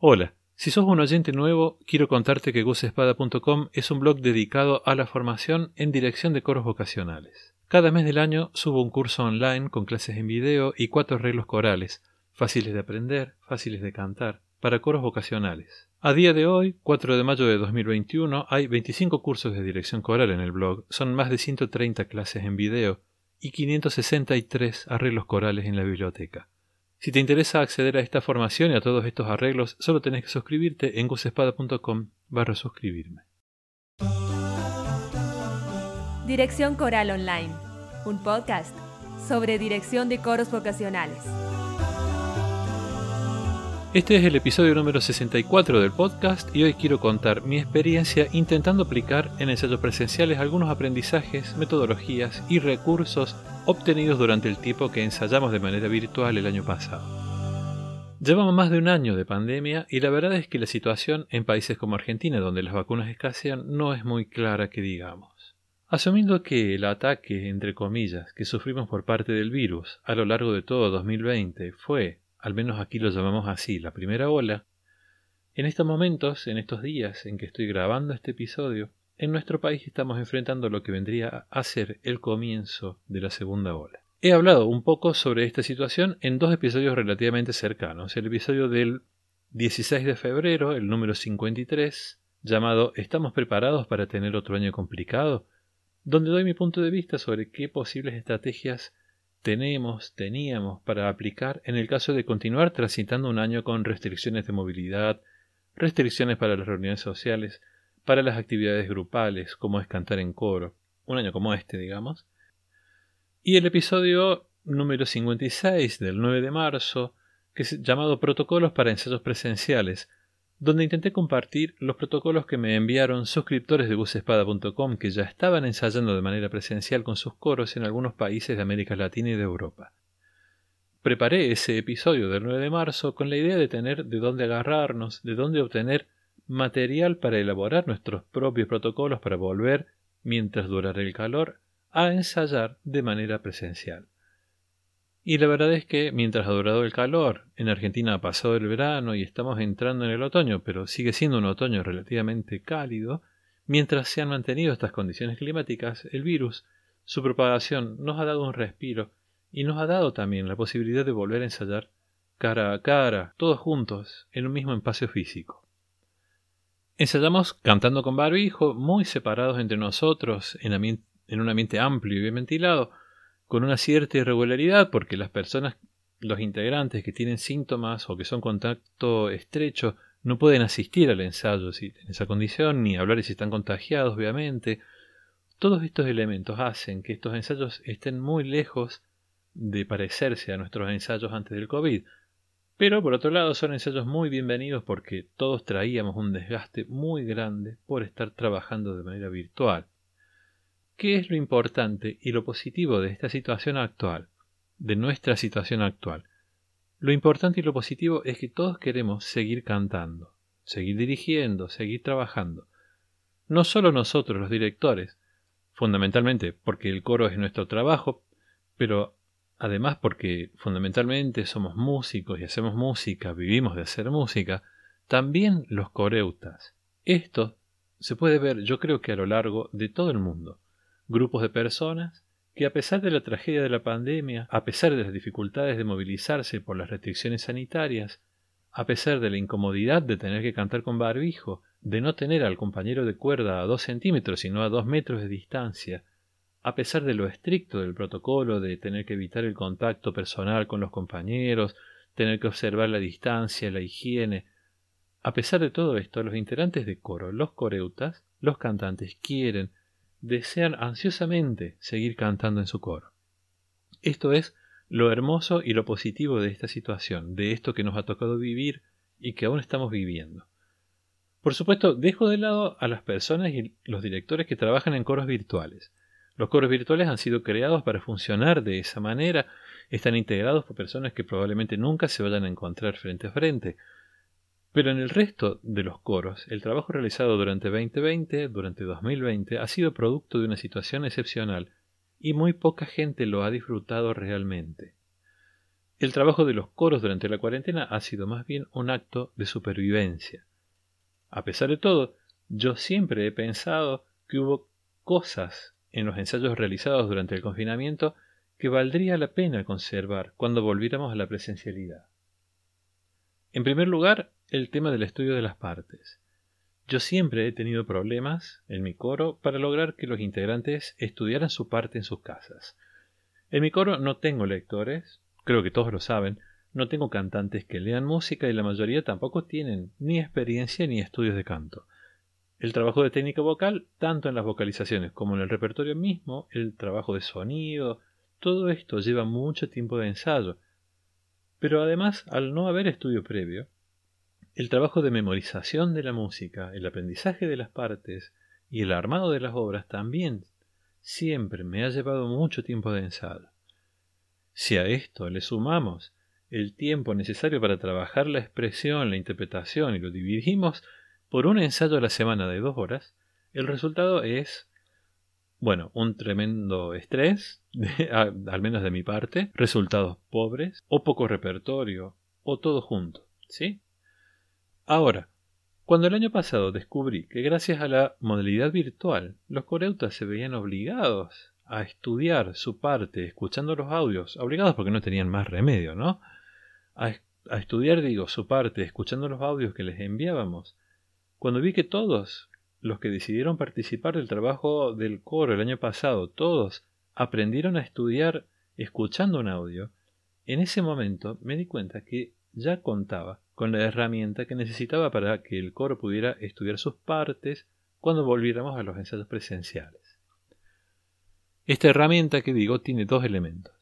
Hola, si sos un oyente nuevo, quiero contarte que gusespada.com es un blog dedicado a la formación en dirección de coros vocacionales. Cada mes del año subo un curso online con clases en video y cuatro arreglos corales, fáciles de aprender, fáciles de cantar, para coros vocacionales. A día de hoy, 4 de mayo de 2021, hay 25 cursos de dirección coral en el blog, son más de 130 clases en video y 563 arreglos corales en la biblioteca. Si te interesa acceder a esta formación y a todos estos arreglos, solo tenés que suscribirte en gusespada.com barra suscribirme. Dirección Coral Online, un podcast sobre dirección de coros vocacionales. Este es el episodio número 64 del podcast y hoy quiero contar mi experiencia intentando aplicar en ensayos presenciales algunos aprendizajes, metodologías y recursos obtenidos durante el tiempo que ensayamos de manera virtual el año pasado. Llevamos más de un año de pandemia y la verdad es que la situación en países como Argentina, donde las vacunas escasean, no es muy clara que digamos. Asumiendo que el ataque, entre comillas, que sufrimos por parte del virus a lo largo de todo 2020 fue al menos aquí lo llamamos así, la primera ola, en estos momentos, en estos días en que estoy grabando este episodio, en nuestro país estamos enfrentando lo que vendría a ser el comienzo de la segunda ola. He hablado un poco sobre esta situación en dos episodios relativamente cercanos. El episodio del 16 de febrero, el número 53, llamado ¿Estamos preparados para tener otro año complicado? donde doy mi punto de vista sobre qué posibles estrategias tenemos, teníamos para aplicar en el caso de continuar transitando un año con restricciones de movilidad, restricciones para las reuniones sociales, para las actividades grupales, como es cantar en coro, un año como este, digamos. Y el episodio número 56 del 9 de marzo, que es llamado Protocolos para ensayos presenciales, donde intenté compartir los protocolos que me enviaron suscriptores de busespada.com que ya estaban ensayando de manera presencial con sus coros en algunos países de América Latina y de Europa. Preparé ese episodio del 9 de marzo con la idea de tener de dónde agarrarnos, de dónde obtener material para elaborar nuestros propios protocolos para volver, mientras durara el calor, a ensayar de manera presencial. Y la verdad es que mientras ha durado el calor, en Argentina ha pasado el verano y estamos entrando en el otoño, pero sigue siendo un otoño relativamente cálido, mientras se han mantenido estas condiciones climáticas, el virus, su propagación nos ha dado un respiro y nos ha dado también la posibilidad de volver a ensayar cara a cara, todos juntos, en un mismo espacio físico. Ensayamos cantando con barbijo, muy separados entre nosotros, en, en un ambiente amplio y bien ventilado, con una cierta irregularidad porque las personas, los integrantes que tienen síntomas o que son contacto estrecho, no pueden asistir al ensayo si en esa condición, ni hablar si están contagiados, obviamente. Todos estos elementos hacen que estos ensayos estén muy lejos de parecerse a nuestros ensayos antes del COVID. Pero por otro lado son ensayos muy bienvenidos porque todos traíamos un desgaste muy grande por estar trabajando de manera virtual. ¿Qué es lo importante y lo positivo de esta situación actual, de nuestra situación actual? Lo importante y lo positivo es que todos queremos seguir cantando, seguir dirigiendo, seguir trabajando. No solo nosotros los directores, fundamentalmente porque el coro es nuestro trabajo, pero además porque fundamentalmente somos músicos y hacemos música, vivimos de hacer música, también los coreutas. Esto se puede ver yo creo que a lo largo de todo el mundo grupos de personas que a pesar de la tragedia de la pandemia, a pesar de las dificultades de movilizarse por las restricciones sanitarias, a pesar de la incomodidad de tener que cantar con barbijo, de no tener al compañero de cuerda a dos centímetros sino a dos metros de distancia, a pesar de lo estricto del protocolo de tener que evitar el contacto personal con los compañeros, tener que observar la distancia, la higiene, a pesar de todo esto, los integrantes de coro, los coreutas, los cantantes quieren, desean ansiosamente seguir cantando en su coro. Esto es lo hermoso y lo positivo de esta situación, de esto que nos ha tocado vivir y que aún estamos viviendo. Por supuesto, dejo de lado a las personas y los directores que trabajan en coros virtuales. Los coros virtuales han sido creados para funcionar de esa manera, están integrados por personas que probablemente nunca se vayan a encontrar frente a frente, pero en el resto de los coros, el trabajo realizado durante 2020, durante 2020, ha sido producto de una situación excepcional y muy poca gente lo ha disfrutado realmente. El trabajo de los coros durante la cuarentena ha sido más bien un acto de supervivencia. A pesar de todo, yo siempre he pensado que hubo cosas en los ensayos realizados durante el confinamiento que valdría la pena conservar cuando volviéramos a la presencialidad. En primer lugar, el tema del estudio de las partes. Yo siempre he tenido problemas en mi coro para lograr que los integrantes estudiaran su parte en sus casas. En mi coro no tengo lectores, creo que todos lo saben, no tengo cantantes que lean música y la mayoría tampoco tienen ni experiencia ni estudios de canto. El trabajo de técnica vocal, tanto en las vocalizaciones como en el repertorio mismo, el trabajo de sonido, todo esto lleva mucho tiempo de ensayo. Pero además, al no haber estudio previo, el trabajo de memorización de la música, el aprendizaje de las partes y el armado de las obras también siempre me ha llevado mucho tiempo de ensayo. Si a esto le sumamos el tiempo necesario para trabajar la expresión, la interpretación y lo dividimos por un ensayo a la semana de dos horas, el resultado es, bueno, un tremendo estrés, al menos de mi parte, resultados pobres, o poco repertorio, o todo junto, ¿sí? Ahora, cuando el año pasado descubrí que gracias a la modalidad virtual los coreutas se veían obligados a estudiar su parte escuchando los audios, obligados porque no tenían más remedio, ¿no? A, a estudiar, digo, su parte escuchando los audios que les enviábamos, cuando vi que todos los que decidieron participar del trabajo del coro el año pasado, todos aprendieron a estudiar escuchando un audio, en ese momento me di cuenta que ya contaba con la herramienta que necesitaba para que el coro pudiera estudiar sus partes cuando volviéramos a los ensayos presenciales. Esta herramienta que digo tiene dos elementos.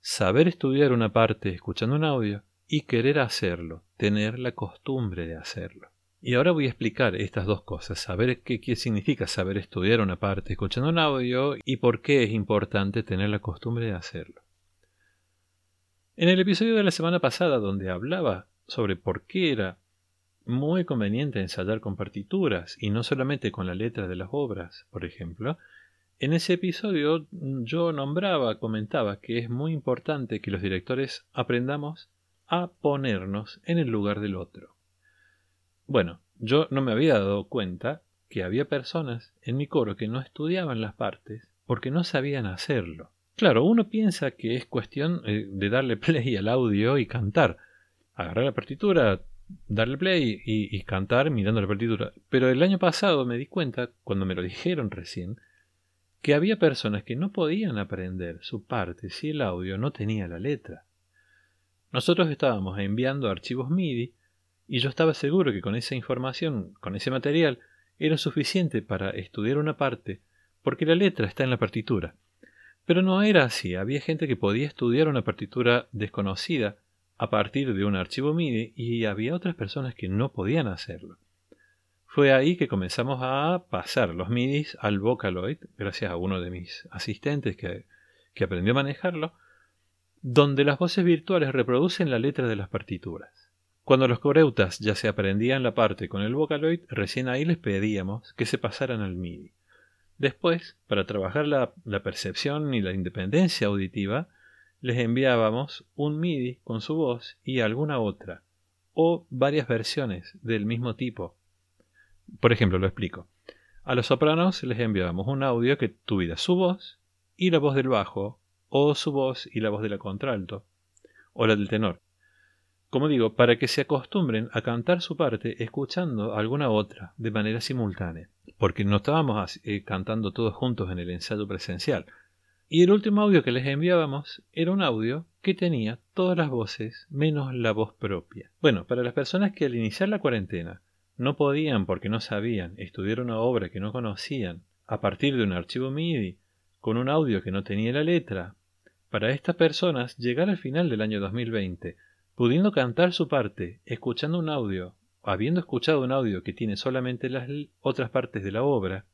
Saber estudiar una parte escuchando un audio y querer hacerlo, tener la costumbre de hacerlo. Y ahora voy a explicar estas dos cosas, saber qué, significa saber estudiar una parte escuchando un audio y por qué es importante tener la costumbre de hacerlo. En el episodio de la semana pasada donde hablaba sobre por qué era muy conveniente ensayar con partituras y no solamente con la letra de las obras, por ejemplo, en ese episodio yo nombraba, comentaba que es muy importante que los directores aprendamos a ponernos en el lugar del otro. Bueno, yo no me había dado cuenta que había personas en mi coro que no estudiaban las partes porque no sabían hacerlo. Claro, uno piensa que es cuestión eh, de darle play al audio y cantar, agarrar la partitura, darle play y, cantar mirando la partitura. Pero el año pasado me di cuenta, cuando me lo dijeron recién, que había personas que no podían aprender su parte si el audio no tenía la letra. Nosotros estábamos enviando archivos MIDI y yo estaba seguro que con esa información, con ese material, era suficiente para estudiar una parte porque la letra está en la partitura. Pero no era así, había gente que podía estudiar una partitura desconocida a partir de un archivo MIDI y había otras personas que no podían hacerlo. Fue ahí que comenzamos a pasar los MIDIs al Vocaloid, gracias a uno de mis asistentes que, que aprendió a manejarlo, donde las voces virtuales reproducen la letra de las partituras. Cuando los coreutas ya se aprendían la parte con el Vocaloid, recién ahí les pedíamos que se pasaran al MIDI. Después, para trabajar la, percepción y la independencia auditiva, les enviábamos un MIDI con su voz y alguna otra, o varias versiones del mismo tipo. Por ejemplo, lo explico. A los sopranos les enviábamos un audio que tuviera su voz y la voz del bajo, o su voz y la voz de la contralto, o la del tenor. Como digo, para que se acostumbren a cantar su parte escuchando alguna otra de manera simultánea, porque no estábamos eh, cantando todos juntos en el ensayo presencial, y el último audio que les enviábamos era un audio que tenía todas las voces menos la voz propia. Bueno, para las personas que al iniciar la cuarentena no podían porque no sabían estudiar una obra que no conocían a partir de un archivo MIDI con un audio que no tenía la letra, para estas personas llegar al final del año 2020 pudiendo cantar su parte, escuchando un audio, habiendo escuchado un audio que tiene solamente las otras partes de la obra,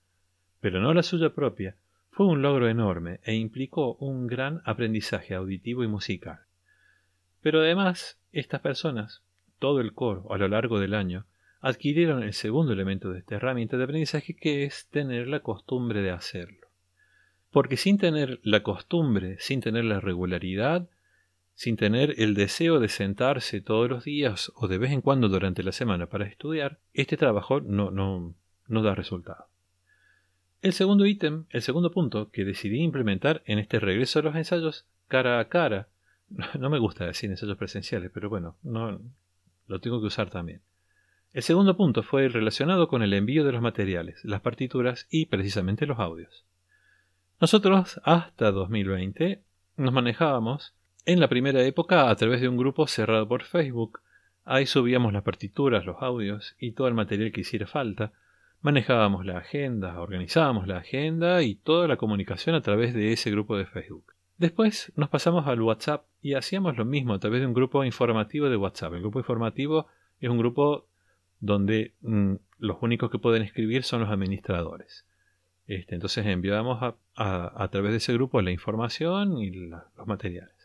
pero no la suya propia, fue un logro enorme e implicó un gran aprendizaje auditivo y musical. Pero además, estas personas, todo el coro a lo largo del año, adquirieron el segundo elemento de esta herramienta de aprendizaje que es tener la costumbre de hacerlo. Porque sin tener la costumbre, sin tener la regularidad, sin tener el deseo de sentarse todos los días o de vez en cuando durante la semana para estudiar, este trabajo no, no, no da resultado. El segundo ítem, el segundo punto que decidí implementar en este regreso a los ensayos cara a cara, no me gusta decir ensayos presenciales, pero bueno, no, lo tengo que usar también. El segundo punto fue el relacionado con el envío de los materiales, las partituras y precisamente los audios. Nosotros hasta 2020 nos manejábamos en la primera época a través de un grupo cerrado por Facebook. Ahí subíamos las partituras, los audios y todo el material que hiciera falta. Manejábamos la agenda, organizábamos la agenda y toda la comunicación a través de ese grupo de Facebook. Después nos pasamos al WhatsApp y hacíamos lo mismo a través de un grupo informativo de WhatsApp. El grupo informativo es un grupo donde mm, los únicos que pueden escribir son los administradores. Este, entonces enviábamos a, a, través de ese grupo la información y los materiales.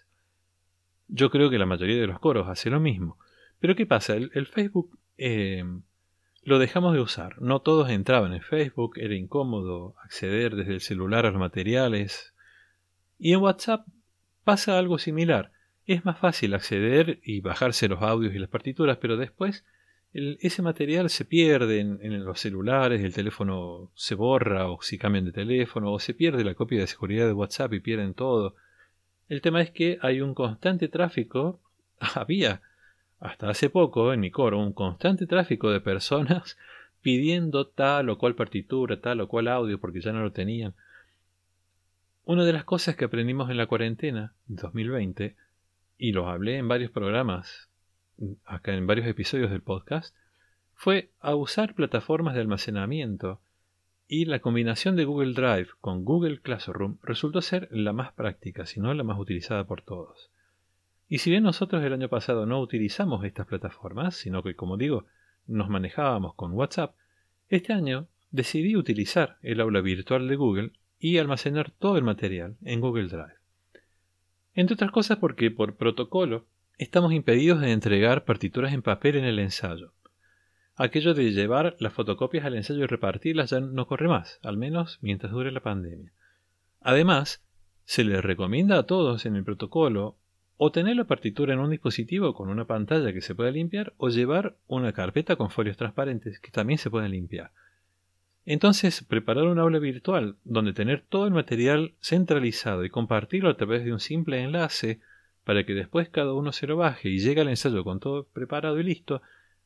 Yo creo que la mayoría de los coros hace lo mismo. Pero ¿qué pasa? El, Facebook eh, lo dejamos de usar. No todos entraban en Facebook, era incómodo acceder desde el celular a los materiales. Y en WhatsApp pasa algo similar. Es más fácil acceder y bajarse los audios y las partituras, pero después ese material se pierde en, los celulares, el teléfono se borra o si cambian de teléfono, o se pierde la copia de seguridad de WhatsApp y pierden todo. El tema es que hay un constante tráfico, había hasta hace poco en mi coro un constante tráfico de personas pidiendo tal o cual partitura, tal o cual audio porque ya no lo tenían. Una de las cosas que aprendimos en la cuarentena, 2020, y los hablé en varios programas acá en varios episodios del podcast, fue a usar plataformas de almacenamiento y la combinación de Google Drive con Google Classroom resultó ser la más práctica, si no la más utilizada por todos. Y si bien nosotros el año pasado no utilizamos estas plataformas, sino que, como digo, nos manejábamos con WhatsApp, este año decidí utilizar el aula virtual de Google y almacenar todo el material en Google Drive. Entre otras cosas porque por protocolo estamos impedidos de entregar partituras en papel en el ensayo. Aquello de llevar las fotocopias al ensayo y repartirlas ya no corre más, al menos mientras dure la pandemia. Además, se les recomienda a todos en el protocolo o tener la partitura en un dispositivo con una pantalla que se pueda limpiar o llevar una carpeta con folios transparentes que también se pueden limpiar. Entonces, preparar un aula virtual donde tener todo el material centralizado y compartirlo a través de un simple enlace para que después cada uno se lo baje y llegue al ensayo con todo preparado y listo,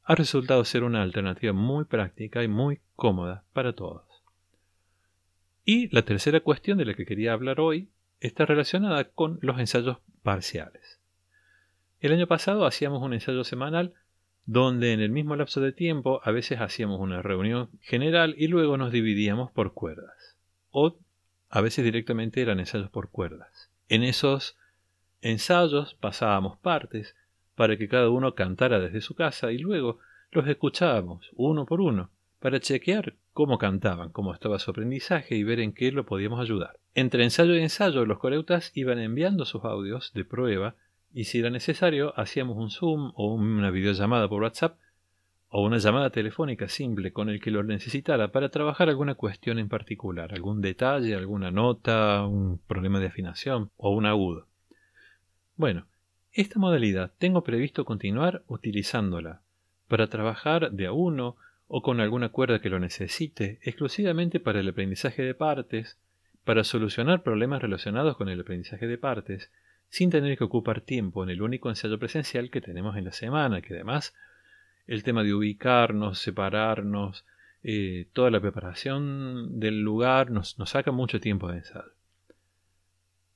ha resultado ser una alternativa muy práctica y muy cómoda para todos. Y la tercera cuestión de la que quería hablar hoy está relacionada con los ensayos parciales. El año pasado hacíamos un ensayo semanal donde en el mismo lapso de tiempo a veces hacíamos una reunión general y luego nos dividíamos por cuerdas. O a veces directamente eran ensayos por cuerdas. En esos ensayos pasábamos partes para que cada uno cantara desde su casa y luego los escuchábamos uno por uno para chequear cómo cantaban, cómo estaba su aprendizaje y ver en qué lo podíamos ayudar. Entre ensayo y ensayo los coreutas iban enviando sus audios de prueba y si era necesario hacíamos un Zoom o una videollamada por WhatsApp o una llamada telefónica simple con el que lo necesitara para trabajar alguna cuestión en particular, algún detalle, alguna nota, un problema de afinación o un agudo. Bueno, esta modalidad tengo previsto continuar utilizándola para trabajar de a uno o con alguna cuerda que lo necesite, exclusivamente para el aprendizaje de partes, para solucionar problemas relacionados con el aprendizaje de partes, sin tener que ocupar tiempo en el único ensayo presencial que tenemos en la semana, que además el tema de ubicarnos, separarnos, eh, toda la preparación del lugar nos, nos saca mucho tiempo de ensayo.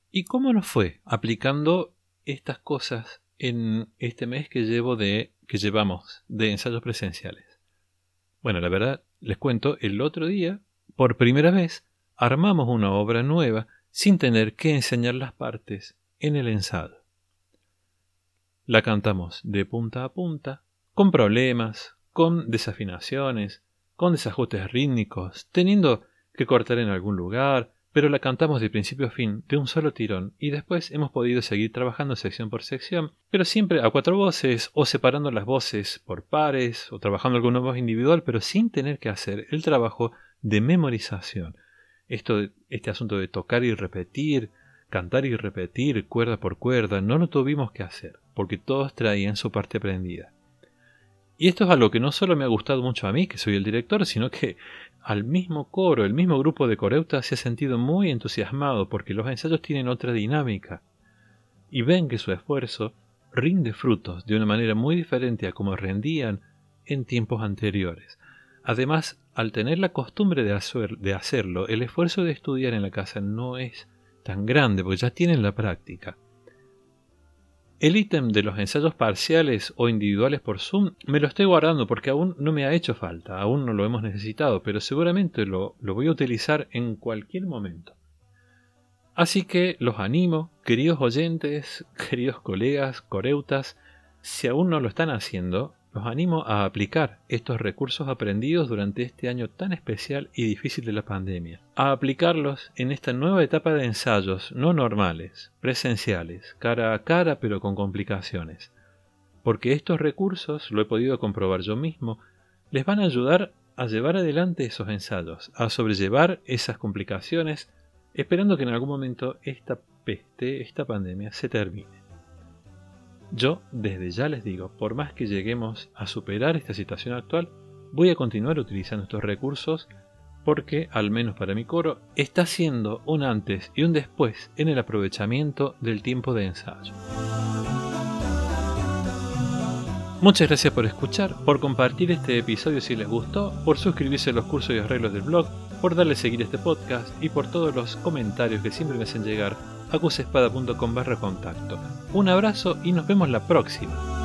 ¿Y cómo nos fue aplicando estas cosas en este mes que llevo de que llevamos de ensayos presenciales. Bueno, la verdad, les cuento, el otro día, por primera vez, armamos una obra nueva sin tener que enseñar las partes en el ensayo. La cantamos de punta a punta, con problemas, con desafinaciones, con desajustes rítmicos, teniendo que cortar en algún lugar, pero la cantamos de principio a fin, de un solo tirón, y después hemos podido seguir trabajando sección por sección, pero siempre a cuatro voces, o separando las voces por pares, o trabajando alguna voz individual, pero sin tener que hacer el trabajo de memorización. Esto, este asunto de tocar y repetir, cantar y repetir cuerda por cuerda, no lo tuvimos que hacer, porque todos traían su parte aprendida. Y esto es algo que no solo me ha gustado mucho a mí, que soy el director, sino que al mismo coro, el mismo grupo de coreutas se ha sentido muy entusiasmado porque los ensayos tienen otra dinámica y ven que su esfuerzo rinde frutos de una manera muy diferente a como rendían en tiempos anteriores. Además, al tener la costumbre de, de hacerlo, el esfuerzo de estudiar en la casa no es tan grande porque ya tienen la práctica. El ítem de los ensayos parciales o individuales por Zoom me lo estoy guardando porque aún no me ha hecho falta, aún no lo hemos necesitado, pero seguramente lo, lo voy a utilizar en cualquier momento. Así que los animo, queridos oyentes, queridos colegas, coreutas, si aún no lo están haciendo, los animo a aplicar estos recursos aprendidos durante este año tan especial y difícil de la pandemia, a aplicarlos en esta nueva etapa de ensayos no normales, presenciales, cara a cara pero con complicaciones, porque estos recursos, lo he podido comprobar yo mismo, les van a ayudar a llevar adelante esos ensayos, a sobrellevar esas complicaciones, esperando que en algún momento esta peste, esta pandemia se termine. Yo, desde ya les digo, por más que lleguemos a superar esta situación actual, voy a continuar utilizando estos recursos porque, al menos para mi coro, está siendo un antes y un después en el aprovechamiento del tiempo de ensayo. Muchas gracias por escuchar, por compartir este episodio si les gustó, por suscribirse a los cursos y arreglos del blog, por darle seguir a este podcast y por todos los comentarios que siempre me hacen llegar acusespada.com barra contacto. Un abrazo y nos vemos la próxima.